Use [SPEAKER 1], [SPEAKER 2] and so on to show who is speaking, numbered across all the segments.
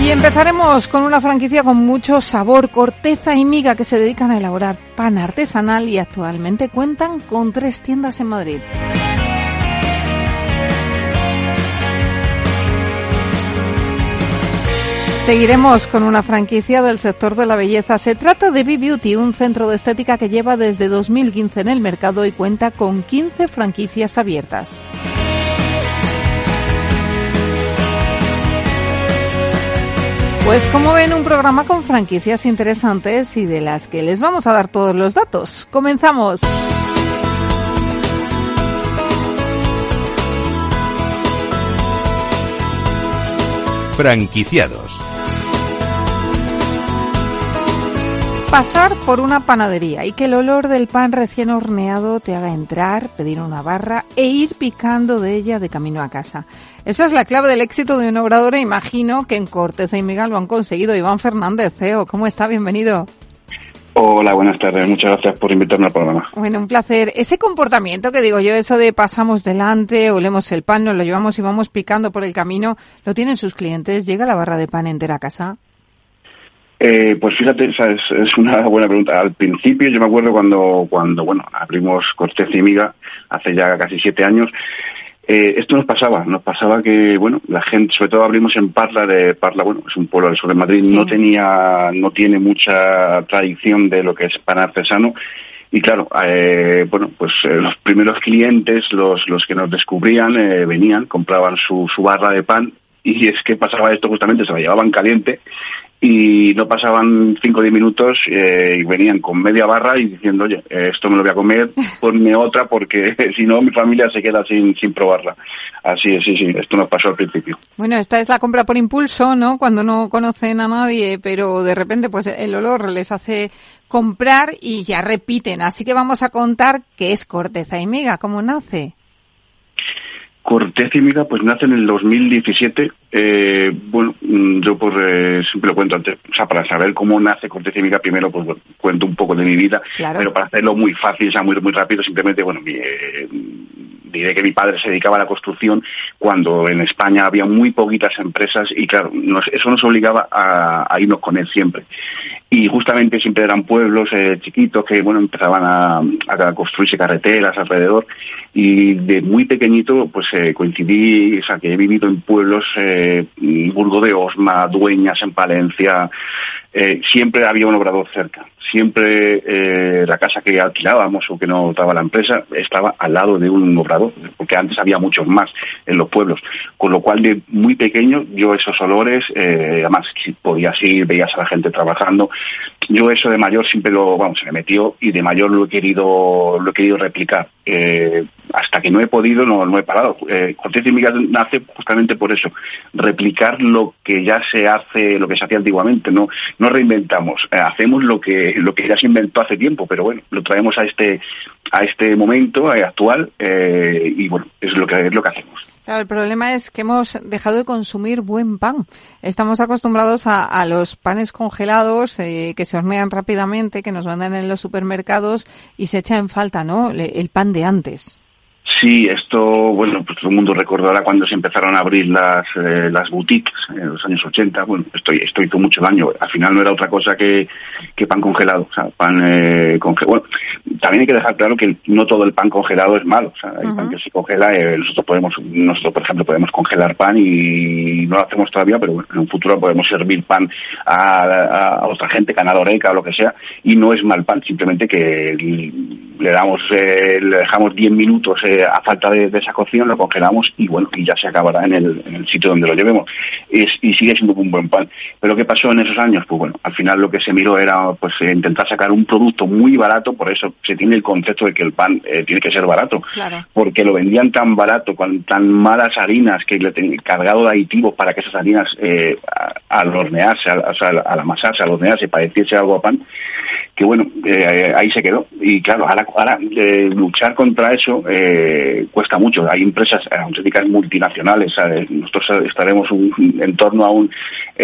[SPEAKER 1] Y empezaremos con una franquicia con mucho sabor, corteza y miga que se dedican a elaborar pan artesanal y actualmente cuentan con tres tiendas en Madrid. Seguiremos con una franquicia del sector de la belleza. Se trata de B-Beauty, un centro de estética que lleva desde 2015 en el mercado y cuenta con 15 franquicias abiertas. Pues como ven, un programa con franquicias interesantes y de las que les vamos a dar todos los datos. Comenzamos.
[SPEAKER 2] Franquiciados.
[SPEAKER 1] Pasar por una panadería y que el olor del pan recién horneado te haga entrar, pedir una barra e ir picando de ella de camino a casa. Esa es la clave del éxito de un obrador e imagino que en Corteza y Miguel lo han conseguido. Iván Fernández, CEO, ¿cómo está? Bienvenido.
[SPEAKER 3] Hola, buenas tardes. Muchas gracias por invitarme al programa.
[SPEAKER 1] Bueno, un placer. Ese comportamiento que digo yo, eso de pasamos delante, olemos el pan, nos lo llevamos y vamos picando por el camino, ¿lo tienen sus clientes? ¿Llega la barra de pan entera a casa?
[SPEAKER 3] Eh, pues fíjate, es, una buena pregunta. Al principio yo me acuerdo cuando, cuando bueno, abrimos Corteza y Miga hace ya casi siete años, eh, esto nos pasaba, nos pasaba que, bueno, la gente, sobre todo abrimos en Parla, de Parla, bueno, es un pueblo del sur de Madrid, no tenía, no tiene mucha tradición de lo que es pan artesano, y claro, eh, bueno, pues los primeros clientes, los, los que nos descubrían, venían, compraban su, su barra de pan. Y es que pasaba esto justamente, se la llevaban caliente y no pasaban 5 o 10 minutos eh, y venían con media barra y diciendo, oye, esto me lo voy a comer, ponme otra porque si no mi familia se queda sin, sin probarla. Así es, sí, sí, esto nos pasó al principio.
[SPEAKER 1] Bueno, esta es la compra por impulso, ¿no? Cuando no conocen a nadie, pero de repente pues el olor les hace comprar y ya repiten. Así que vamos a contar qué es corteza y miga, cómo nace.
[SPEAKER 3] Corteza y Miga pues nace en el 2017. Eh, bueno, mm, yo eh, siempre lo cuento antes, o sea, para saber cómo nace Corteza y Miga, primero pues cuento un poco de mi vida, pero para hacerlo muy fácil, o sea, muy, muy rápido, simplemente, bueno, eh, diré que mi padre se dedicaba a la construcción cuando en España había muy poquitas empresas y claro, eso nos obligaba a, irnos con él siempre. Y justamente siempre eran pueblos eh, chiquitos que bueno empezaban a, construirse carreteras alrededor y de muy pequeñito pues eh, coincidí, o sea que he vivido en pueblos, eh, Burgo de Osma, Dueñas en Palencia, eh, siempre había un obrador cerca. Siempre eh, la casa que alquilábamos o que no daba la empresa estaba al lado de un obrador, porque antes había muchos más en los pueblos. Con lo cual, de muy pequeño, yo esos olores, además, podías ir, veías a la gente trabajando. Yo eso de mayor siempre lo, vamos, se me metió y de mayor lo he querido, lo he querido replicar. Eh, hasta que no he podido, no, no he parado. Eh, Cortés y Miguel nace justamente por eso, replicar lo que ya se hace, lo que se hacía antiguamente, no, no reinventamos, eh, hacemos lo que, lo que ya se inventó hace tiempo, pero bueno, lo traemos a este, a este momento eh, actual y bueno, es lo que, es lo que hacemos.
[SPEAKER 1] Claro, el problema es que hemos dejado de consumir buen pan. Estamos acostumbrados a, los panes congelados eh, que se hornean rápidamente, que nos mandan en los supermercados y se echa en falta, ¿no? El pan de antes.
[SPEAKER 3] Sí, esto, bueno, pues todo el mundo recordará cuando se empezaron a abrir las, eh, las boutiques en los años 80. Bueno, estoy, estoy hizo mucho daño. Al final no era otra cosa que, que pan congelado. O sea, pan eh, congelado. Bueno, también hay que dejar claro que no todo el pan congelado es malo. O sea, hay pan que se congela. Eh, nosotros podemos, nosotros por ejemplo, podemos congelar pan y no lo hacemos todavía, pero bueno, en un futuro podemos servir pan a, a, otra gente, canaloreca o lo que sea, y no es mal pan, simplemente que le damos, eh, le dejamos 10 minutos eh, a falta de, esa cocción, lo congelamos y bueno, y ya se acabará en el, en el sitio donde lo llevemos. Es, y sigue siendo un buen pan. Pero ¿qué pasó en esos años? Pues bueno, al final lo que se miró era pues eh, intentar sacar un producto muy barato, por eso se tiene el concepto de que el pan eh, tiene que ser barato, porque lo vendían tan barato, con tan malas harinas, que le tenían cargado de aditivos para que esas harinas al hornearse, al, o sea, al amasarse, al hornearse, pareciese algo a pan, que bueno, eh, ahí se quedó. Y claro, ahora, eh, luchar contra eso eh, cuesta mucho. Hay empresas auténticas multinacionales. Nosotros estaremos en torno a un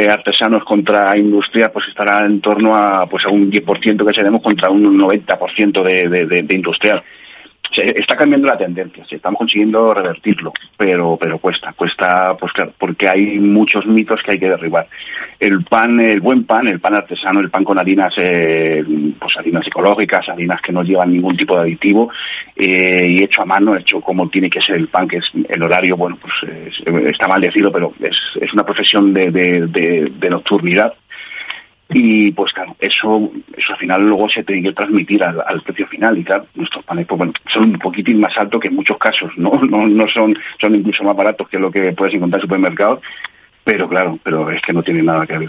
[SPEAKER 3] artesanos contra industria, pues estará en torno a pues a un 10% que seremos contra un 90% de, de, de industrial está cambiando la tendencia, sí, estamos consiguiendo revertirlo, pero pero cuesta, cuesta pues claro, porque hay muchos mitos que hay que derribar. El pan, el buen pan, el pan artesano, el pan con harinas, eh, pues harinas ecológicas, harinas que no llevan ningún tipo de aditivo eh, y hecho a mano, hecho como tiene que ser el pan, que es el horario, bueno, pues está mal decirlo, pero es, es una profesión de, de, de nocturnidad y pues claro, eso, eso al final luego se tiene que transmitir al, precio final y claro, nuestros panes pues, bueno, son un poquitín más altos que en muchos casos, ¿no? No, no son, son incluso más baratos que lo que puedes encontrar en supermercados, pero claro, pero es que no tiene nada que ver,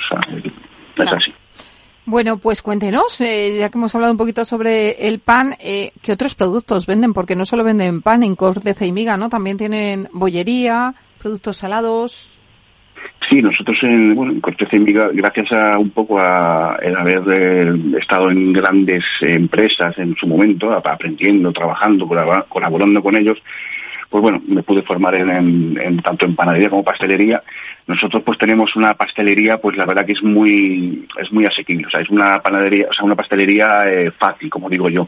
[SPEAKER 3] es así.
[SPEAKER 1] Bueno, pues cuéntenos, eh, ya que hemos hablado un poquito sobre el pan, eh, ¿qué otros productos venden? Porque no solo venden pan en corteza y miga, ¿no? También tienen bollería, productos salados.
[SPEAKER 3] Sí, nosotros en, bueno, en Corteza gracias a un poco a el haber eh, estado en grandes empresas en su momento, aprendiendo, trabajando, colaborando con ellos, pues bueno, me pude formar en, tanto en panadería como pastelería. Nosotros pues tenemos una pastelería, pues la verdad que es muy es muy asequible, o sea, es una panadería, o sea, una pastelería eh, fácil, como digo yo.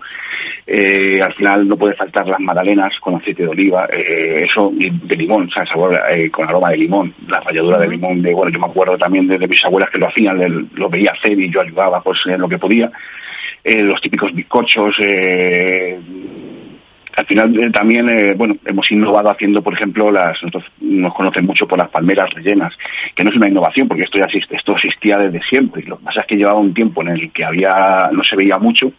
[SPEAKER 3] Eh, al final no puede faltar las magdalenas con aceite de oliva, eh, eso de limón, o sea, sabor con aroma de limón, la ralladura de limón, de bueno, yo me acuerdo también de, mis abuelas que lo hacían, lo veía hacer y yo ayudaba pues en lo que podía. los típicos bizcochos, eh, al final eh, también, eh, bueno, hemos innovado haciendo, por ejemplo, las nosotros nos conocen mucho por las palmeras rellenas, que no es una innovación porque esto ya existe, esto existía desde siempre. Lo que pasa es que llevaba un tiempo en el que había no se veía mucho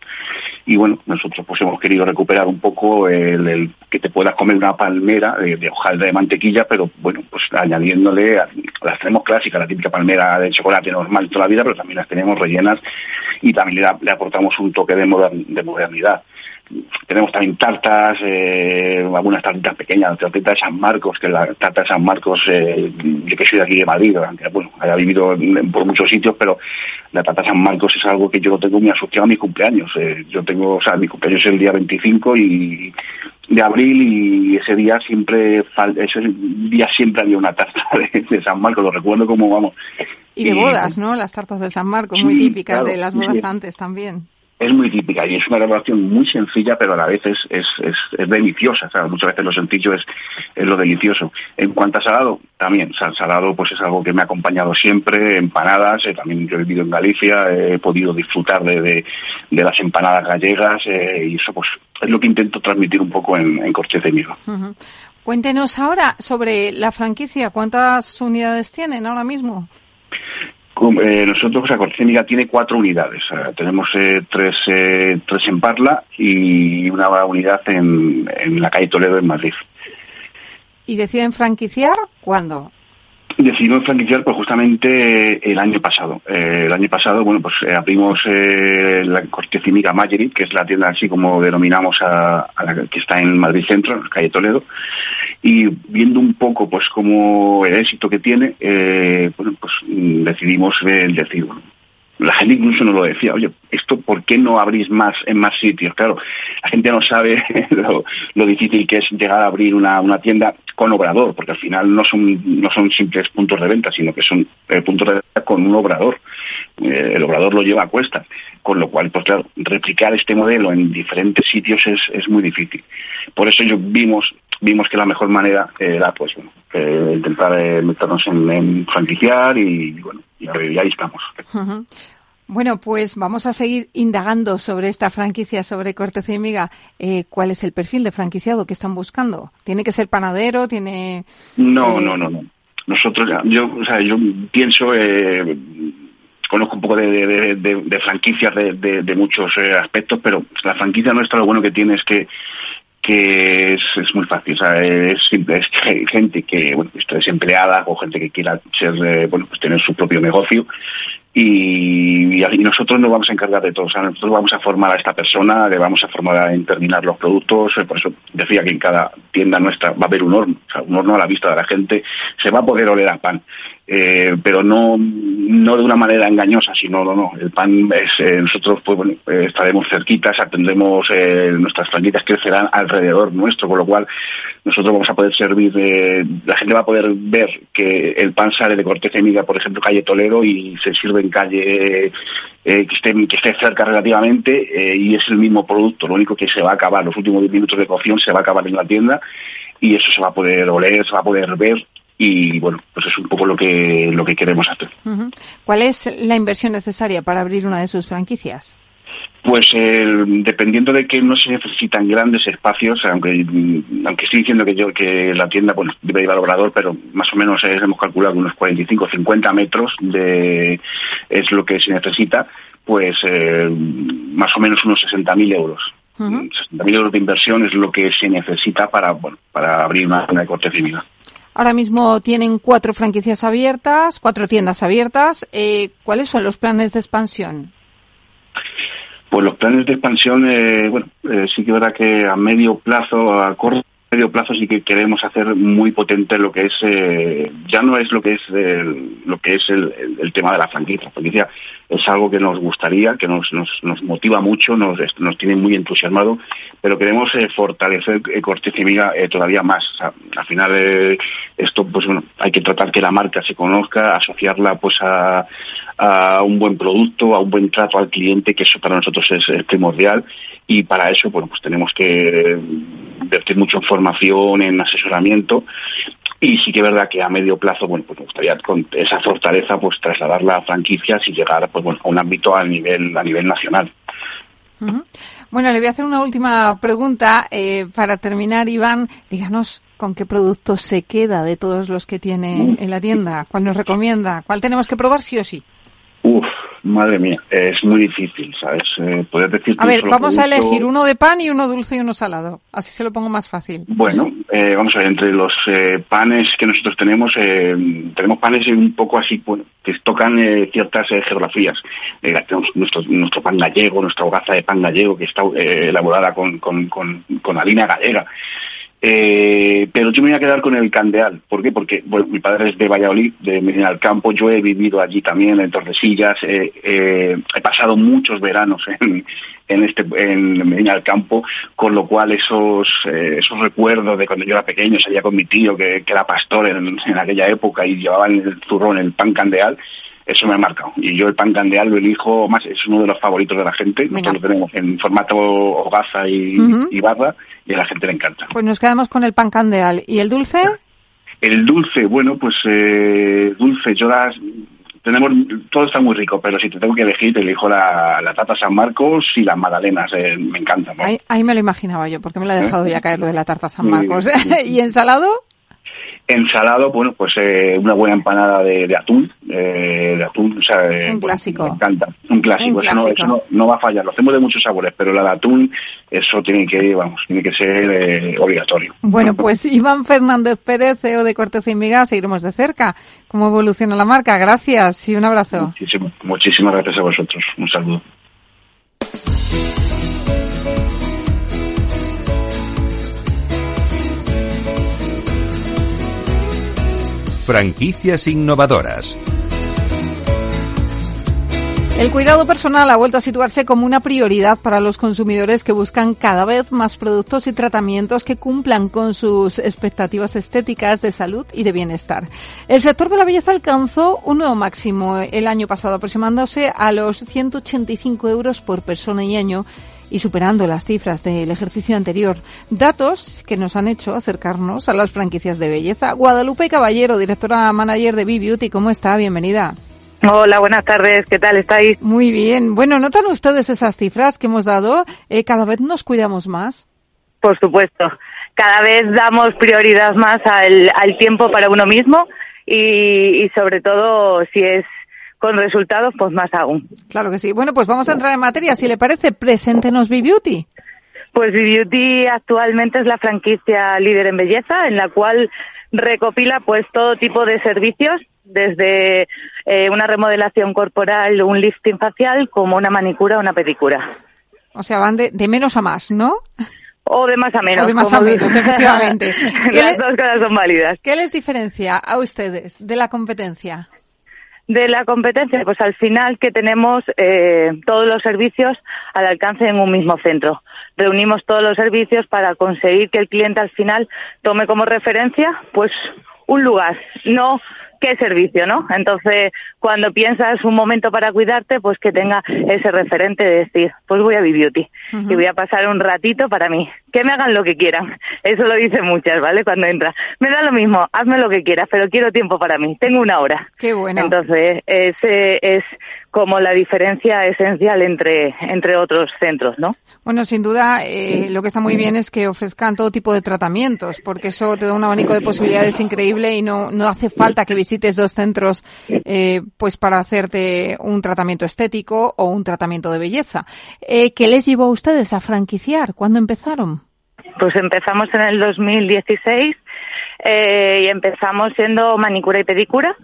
[SPEAKER 3] y bueno, nosotros pues hemos querido recuperar un poco el, que te puedas comer una palmera de, de de mantequilla, pero bueno, pues añadiéndole, las tenemos clásicas, la típica palmera de chocolate normal toda la vida, pero también las tenemos rellenas y también le, aportamos un toque de, de modernidad tenemos también tartas, eh, algunas tartitas pequeñas, la tarta de San Marcos, que la tarta de San Marcos, eh, yo que soy de aquí de Madrid, aunque bueno, haya vivido por muchos sitios, pero la tarta de San Marcos es algo que yo lo tengo muy asociado a mi cumpleaños. Eh, yo tengo, o sea, mi cumpleaños es el día 25 y de abril y ese día siempre, ese día siempre había una tarta de, San Marcos, lo recuerdo como vamos.
[SPEAKER 1] Y de bodas, ¿no? Las tartas de San Marcos, muy típicas de las bodas antes también
[SPEAKER 3] es muy típica y es una elaboración muy sencilla, pero a la vez es, es, es, deliciosa. muchas veces lo sencillo es, es, lo delicioso. En cuanto a salado, también. salado pues es algo que me ha acompañado siempre. Empanadas, eh, también yo he vivido en Galicia, he podido disfrutar de, de, las empanadas gallegas eh, y eso pues es lo que intento transmitir un poco en, en de Migo.
[SPEAKER 1] Cuéntenos ahora sobre la franquicia. ¿Cuántas unidades tienen ahora mismo?
[SPEAKER 3] Eh, nosotros, o sea, tiene cuatro unidades. tenemos eh, tres, eh, tres en Parla y una unidad en, en la calle Toledo, en Madrid.
[SPEAKER 1] ¿Y deciden franquiciar cuándo?
[SPEAKER 3] Decidimos franquiciar pues justamente el año pasado. el año pasado, bueno, pues abrimos la Corte Cívica Mayerit, que es la tienda así como denominamos a, la que está en Madrid Centro, en la calle Toledo, y viendo un poco pues como el éxito que tiene, eh, bueno, pues mm, decidimos el decir, la gente incluso nos lo decía, oye, esto ¿por qué no abrís más en más sitios? Claro, la gente no sabe lo, difícil que es llegar a abrir una, una, tienda con obrador, porque al final no son, no son simples puntos de venta, sino que son eh, puntos de venta con un obrador. Eh, el obrador lo lleva a cuestas, con lo cual, pues claro, replicar este modelo en diferentes sitios es, es muy difícil. Por eso yo vimos vimos que la mejor manera era pues intentar eh, meternos en, franquiciar y, bueno, y, ahí estamos.
[SPEAKER 1] Bueno, pues vamos a seguir indagando sobre esta franquicia, sobre Corteza y Miga. Eh, ¿Cuál es el perfil de franquiciado que están buscando? ¿Tiene que ser panadero? ¿Tiene...?
[SPEAKER 3] No, eh, no, no, no. Nosotros, yo, o sea, yo pienso, eh, conozco un poco de, franquicias de, muchos aspectos, pero la franquicia nuestra lo bueno que tiene es que es, muy fácil, es gente que, bueno, está desempleada o gente que quiera ser, eh, bueno, pues tener su propio negocio y, nosotros nos vamos a encargar de todo, nosotros vamos a formar a esta persona, le vamos a formar a terminar los productos, eh, por eso decía que en cada tienda nuestra va a haber un horno, o sea, un horno a la vista de la gente, se va a poder oler a pan. Eh, pero no no de una manera engañosa, sino no, no. El pan es eh, nosotros pues bueno eh, estaremos cerquitas, atendremos nuestras franquicias crecerán alrededor nuestro, con lo cual nosotros vamos a poder servir, la gente va a poder ver que el pan sale de Corteza y Miga, por ejemplo, calle Toledo y se sirve en calle que esté que esté cerca relativamente y es el mismo producto, lo único que se va a acabar los últimos 10 minutos de cocción se va a acabar en la tienda y eso se va a poder oler, se va a poder ver y bueno, pues es un poco lo que lo que queremos hacer.
[SPEAKER 1] ¿Cuál es la inversión necesaria para abrir una de sus franquicias?
[SPEAKER 3] Pues dependiendo de que no se necesitan grandes espacios, aunque aunque estoy diciendo que yo que la tienda bueno debe ir al obrador, pero más o menos hemos calculado unos 45 50 metros de es lo que se necesita, pues eh, más o menos unos 60.000 euros. 60.000 euros de inversión es lo que se necesita para bueno para abrir una zona de corte civil.
[SPEAKER 1] Ahora mismo tienen cuatro franquicias abiertas, cuatro tiendas abiertas. Eh, ¿Cuáles son los planes de expansión?
[SPEAKER 3] Pues los planes de expansión, eh, bueno, eh, sí que verdad que a medio plazo, a corto medio plazo sí que queremos hacer muy potente lo que es eh, ya no es lo que es el, lo que es el, tema de la franquicia. La franquicia es algo que nos gustaría que nos, nos, nos motiva mucho nos, nos tiene muy entusiasmado pero queremos eh, fortalecer eh, Corteza y Miga eh, todavía más. Al final esto pues bueno hay que tratar que la marca se conozca asociarla pues a, a un buen producto a un buen trato al cliente que eso para nosotros es primordial y para eso bueno pues tenemos que invertir mucho en formación, en asesoramiento y sí que es verdad que a medio plazo, bueno, pues me gustaría con esa fortaleza pues trasladarla a franquicias y llegar pues bueno a un ámbito a nivel a nivel nacional.
[SPEAKER 1] Bueno, le voy a hacer una última pregunta eh, para terminar, Iván. Díganos con qué producto se queda de todos los que tiene en la tienda, cuál nos recomienda, cuál tenemos que probar sí o sí.
[SPEAKER 3] Uf, Madre mía, es muy difícil, ¿sabes? Eh, poder decir
[SPEAKER 1] a ver, vamos a elegir uno de pan y uno dulce y uno salado. Así se lo pongo más fácil.
[SPEAKER 3] Bueno, eh, vamos a ver, entre los eh, panes que nosotros tenemos, eh, tenemos panes un poco así, bueno, que tocan ciertas geografías. tenemos nuestro, nuestro pan gallego, nuestra hogaza de pan gallego, que está elaborada con, con, con, con harina gallega. Eh, pero yo me voy a quedar con el Candeal. ¿Por qué? Porque mi padre es de Valladolid, de Medina del Campo. Yo he vivido allí también, en Tordesillas. Eh, eh, he pasado muchos veranos en, en, este, en Medina del Campo, con lo cual esos, eh, esos recuerdos de cuando yo era pequeño, salía con mi tío, que, que era pastor en, en, aquella época y llevaban el zurrón, el pan Candeal eso me ha marcado. Y yo el pan candeal lo elijo más, es uno de los favoritos de la gente. Nosotros lo tenemos en formato hogaza y, barra y a la gente le encanta.
[SPEAKER 1] Pues nos quedamos con el pan candeal. ¿Y el dulce?
[SPEAKER 3] El dulce, bueno, pues eh, dulce, yo las tenemos todo está muy rico, pero si te tengo que elegir, te elijo la, la tarta San Marcos y las magdalenas, eh, me encantan.
[SPEAKER 1] Ahí, me lo imaginaba yo, porque me lo he dejado ya caer lo de la tarta San Marcos. ¿Y ensalado?
[SPEAKER 3] Ensalado, bueno, pues eh, una buena empanada de, atún, eh, de atún, o sea,
[SPEAKER 1] un clásico.
[SPEAKER 3] Me encanta, un clásico, Eso, no, no, va a fallar. Lo hacemos de muchos sabores, pero la de atún, eso tiene que, vamos, tiene que ser eh, obligatorio.
[SPEAKER 1] Bueno, pues Iván Fernández Pérez, CEO de Corteza y Miga, seguiremos de cerca cómo evoluciona la marca. Gracias y un abrazo.
[SPEAKER 3] muchísimas gracias a vosotros. Un saludo.
[SPEAKER 2] Franquicias innovadoras.
[SPEAKER 1] El cuidado personal ha vuelto a situarse como una prioridad para los consumidores que buscan cada vez más productos y tratamientos que cumplan con sus expectativas estéticas de salud y de bienestar. El sector de la belleza alcanzó un nuevo máximo el año pasado, aproximándose a los 185 euros por persona y año y superando las cifras del ejercicio anterior. Datos que nos han hecho acercarnos a las franquicias de belleza. Guadalupe Caballero, directora manager de B-Beauty, ¿cómo está? Bienvenida.
[SPEAKER 4] Hola, buenas tardes. ¿Qué tal estáis?
[SPEAKER 1] Muy bien. Bueno, ¿notan ustedes esas cifras que hemos dado? Eh, ¿Cada vez nos cuidamos más?
[SPEAKER 4] Por supuesto. Cada vez damos prioridad más al, al tiempo para uno mismo y, y sobre todo si es con resultados, pues más aún.
[SPEAKER 1] Claro que sí. Bueno, pues vamos a entrar en materia. Si le parece, preséntenos B-Beauty.
[SPEAKER 4] Pues B-Beauty actualmente es la franquicia líder en belleza, en la cual recopila pues todo tipo de servicios, desde eh, una remodelación corporal, un lifting facial, como una manicura o una pedicura.
[SPEAKER 1] O sea, van de, de menos a más, ¿no?
[SPEAKER 4] O de más a menos.
[SPEAKER 1] O de más a menos, efectivamente.
[SPEAKER 4] Las dos cosas son válidas.
[SPEAKER 1] ¿Qué les diferencia a ustedes de la competencia?
[SPEAKER 4] De la competencia? Pues al final que tenemos eh, todos los servicios al alcance en un mismo centro. Reunimos todos los servicios para conseguir que el cliente al final tome como referencia pues un lugar, no qué servicio, ¿no? Entonces, cuando piensas un momento para cuidarte, pues que tenga ese referente de decir, pues voy a B-Beauty y voy a pasar un ratito para mí. Que me hagan lo que quieran. Eso lo dicen muchas, ¿vale? Cuando entra. Me da lo mismo, hazme lo que quieras, pero quiero tiempo para mí. Tengo una hora.
[SPEAKER 1] Qué bueno.
[SPEAKER 4] Entonces, ese es como la diferencia esencial entre, entre otros centros, ¿no?
[SPEAKER 1] Bueno, sin duda, eh, lo que está muy bien es que ofrezcan todo tipo de tratamientos, porque eso te da un abanico de posibilidades increíble y no, no hace falta que visites dos centros, eh, pues para hacerte un tratamiento estético o un tratamiento de belleza. Eh, ¿Qué les llevó a ustedes a franquiciar? ¿Cuándo empezaron?
[SPEAKER 4] Pues empezamos en el 2016 eh, y empezamos siendo manicura y pedicura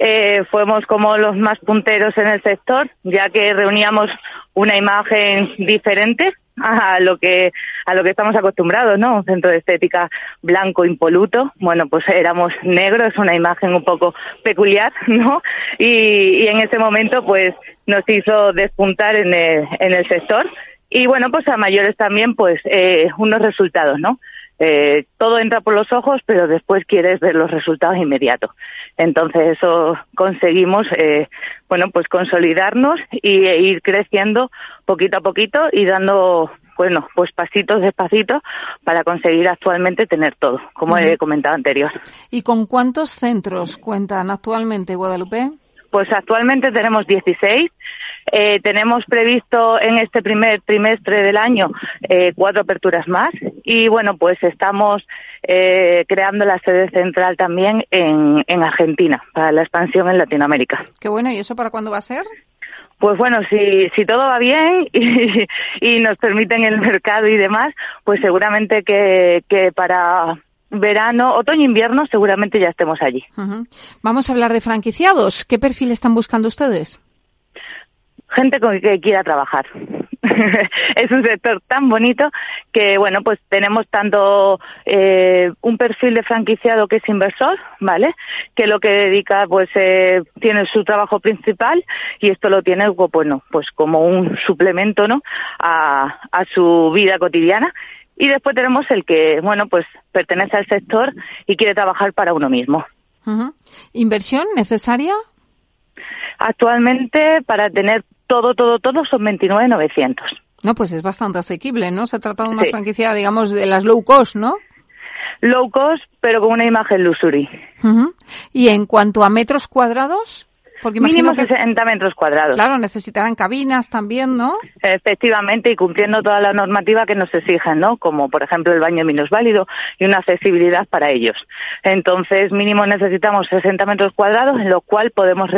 [SPEAKER 4] eh, fuimos como los más punteros en el sector, ya que reuníamos una imagen diferente a lo que a lo que estamos acostumbrados, ¿no? Un centro de estética blanco impoluto. Bueno, pues éramos negros, una imagen un poco peculiar, ¿no? Y, y en ese momento, pues nos hizo despuntar en el, en el sector y bueno, pues a mayores también, pues eh, unos resultados, ¿no? Eh, todo entra por los ojos, pero después quieres ver los resultados inmediatos. Entonces eso conseguimos, eh, bueno, pues consolidarnos y e ir creciendo poquito a poquito y dando, bueno, pues pasitos despacito para conseguir actualmente tener todo, como he comentado anterior.
[SPEAKER 1] ¿Y con cuántos centros cuentan actualmente Guadalupe?
[SPEAKER 4] Pues actualmente tenemos 16 eh, tenemos previsto en este primer trimestre del año eh, cuatro aperturas más y bueno, pues estamos eh, creando la sede central también en, en Argentina para la expansión en Latinoamérica.
[SPEAKER 1] Qué bueno, ¿y eso para cuándo va a ser?
[SPEAKER 4] Pues bueno, si, si todo va bien y, y nos permiten el mercado y demás, pues seguramente que, que para verano, otoño, invierno, seguramente ya estemos allí.
[SPEAKER 1] Vamos a hablar de franquiciados. ¿Qué perfil están buscando ustedes?
[SPEAKER 4] Gente con que quiera trabajar. es un sector tan bonito que, bueno, pues tenemos tanto eh, un perfil de franquiciado que es inversor, ¿vale? Que lo que dedica, pues, eh, tiene su trabajo principal y esto lo tiene, bueno, pues como un suplemento, ¿no? A, a su vida cotidiana. Y después tenemos el que, bueno, pues pertenece al sector y quiere trabajar para uno mismo.
[SPEAKER 1] ¿Inversión necesaria?
[SPEAKER 4] Actualmente, para tener todo, todo, todo son 29,900.
[SPEAKER 1] No, pues es bastante asequible, ¿no? Se trata de una franquicia, digamos, de las low cost, ¿no?
[SPEAKER 4] Low cost, pero con una imagen luxury.
[SPEAKER 1] Y en cuanto a metros cuadrados,
[SPEAKER 4] porque Mínimo que, 60 metros cuadrados.
[SPEAKER 1] Claro, necesitarán cabinas también, ¿no?
[SPEAKER 4] Efectivamente, y cumpliendo toda la normativa que nos exigen, ¿no? Como, por ejemplo, el baño válido y una accesibilidad para ellos. Entonces, mínimo necesitamos 60 metros cuadrados, en lo cual podemos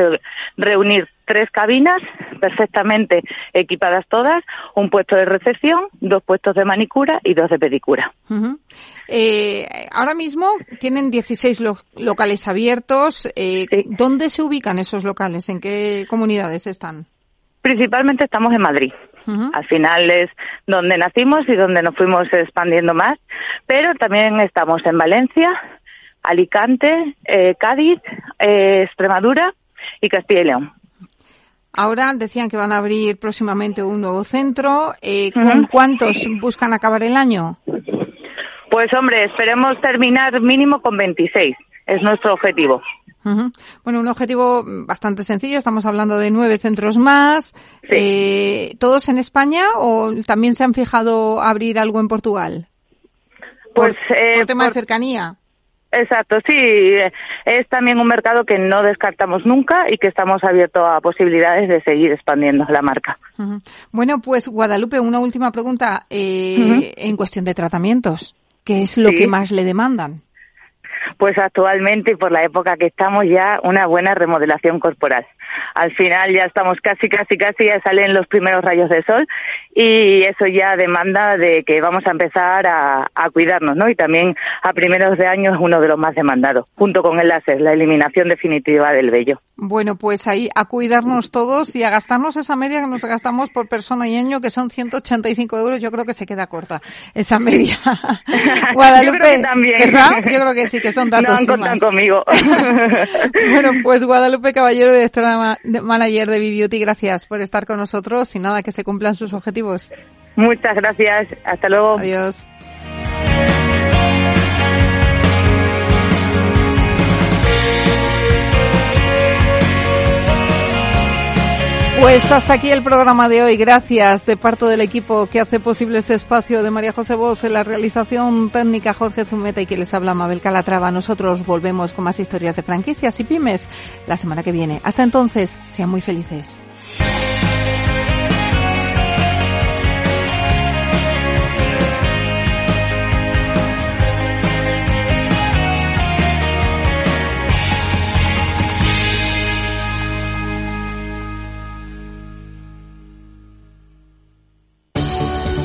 [SPEAKER 4] reunir tres cabinas perfectamente equipadas todas, un puesto de recepción, dos puestos de manicura y dos de pedicura.
[SPEAKER 1] Eh, ahora mismo tienen 16 locales abiertos. Eh, ¿Dónde se ubican esos locales? ¿En qué comunidades están?
[SPEAKER 4] Principalmente estamos en Madrid. Al final es donde nacimos y donde nos fuimos expandiendo más, pero también estamos en Valencia, Alicante, eh, Cádiz, eh, Extremadura y Castilla y León.
[SPEAKER 1] Ahora decían que van a abrir próximamente un nuevo centro. Eh, ¿Con cuántos buscan acabar el año?
[SPEAKER 4] Pues hombre, esperemos terminar mínimo con 26. Es nuestro objetivo.
[SPEAKER 1] Bueno, un objetivo bastante sencillo. Estamos hablando de nueve centros más. Eh, ¿Todos en España o también se han fijado abrir algo en Portugal?
[SPEAKER 4] Pues,
[SPEAKER 1] por, eh, tema de cercanía.
[SPEAKER 4] Exacto, sí, es también un mercado que no descartamos nunca y que estamos abiertos a posibilidades de seguir expandiendo la marca.
[SPEAKER 1] Bueno, pues Guadalupe, una última pregunta eh, en cuestión de tratamientos. ¿Qué es lo que más le demandan?
[SPEAKER 4] Pues actualmente, por la época que estamos ya, una buena remodelación corporal. Al final ya estamos casi, casi, casi, ya salen los primeros rayos de sol y eso ya demanda de que vamos a empezar a, a cuidarnos, ¿no? Y también a primeros de año es uno de los más demandados, junto con el láser, la eliminación definitiva del vello.
[SPEAKER 1] Bueno, pues ahí a cuidarnos todos y a gastarnos esa media que nos gastamos por persona y año, que son 185 euros. Yo creo que se queda corta esa media.
[SPEAKER 4] Guadalupe, Yo creo que también.
[SPEAKER 1] ¿verdad? Yo creo que sí, que son datos.
[SPEAKER 4] No han conmigo.
[SPEAKER 1] bueno, pues Guadalupe Caballero, directora manager de B-Beauty, gracias por estar con nosotros y nada, que se cumplan sus objetivos.
[SPEAKER 4] Muchas gracias. Hasta luego.
[SPEAKER 1] Adiós. Pues hasta aquí el programa de hoy. Gracias de parte del equipo que hace posible este espacio de María José Bos en la realización técnica Jorge Zumeta y que les habla Mabel Calatrava. Nosotros volvemos con más historias de franquicias y pymes la semana que viene. Hasta entonces, sean muy felices.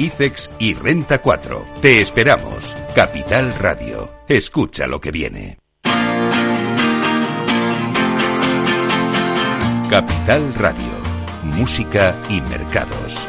[SPEAKER 2] ICEX y Renta 4. Te esperamos. Capital Radio. Escucha lo que viene. Capital Radio. Música y mercados.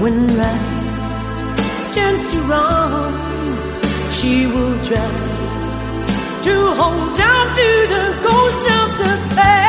[SPEAKER 5] When right turns to wrong, she will try to hold on to the ghost of the past.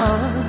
[SPEAKER 5] Heart.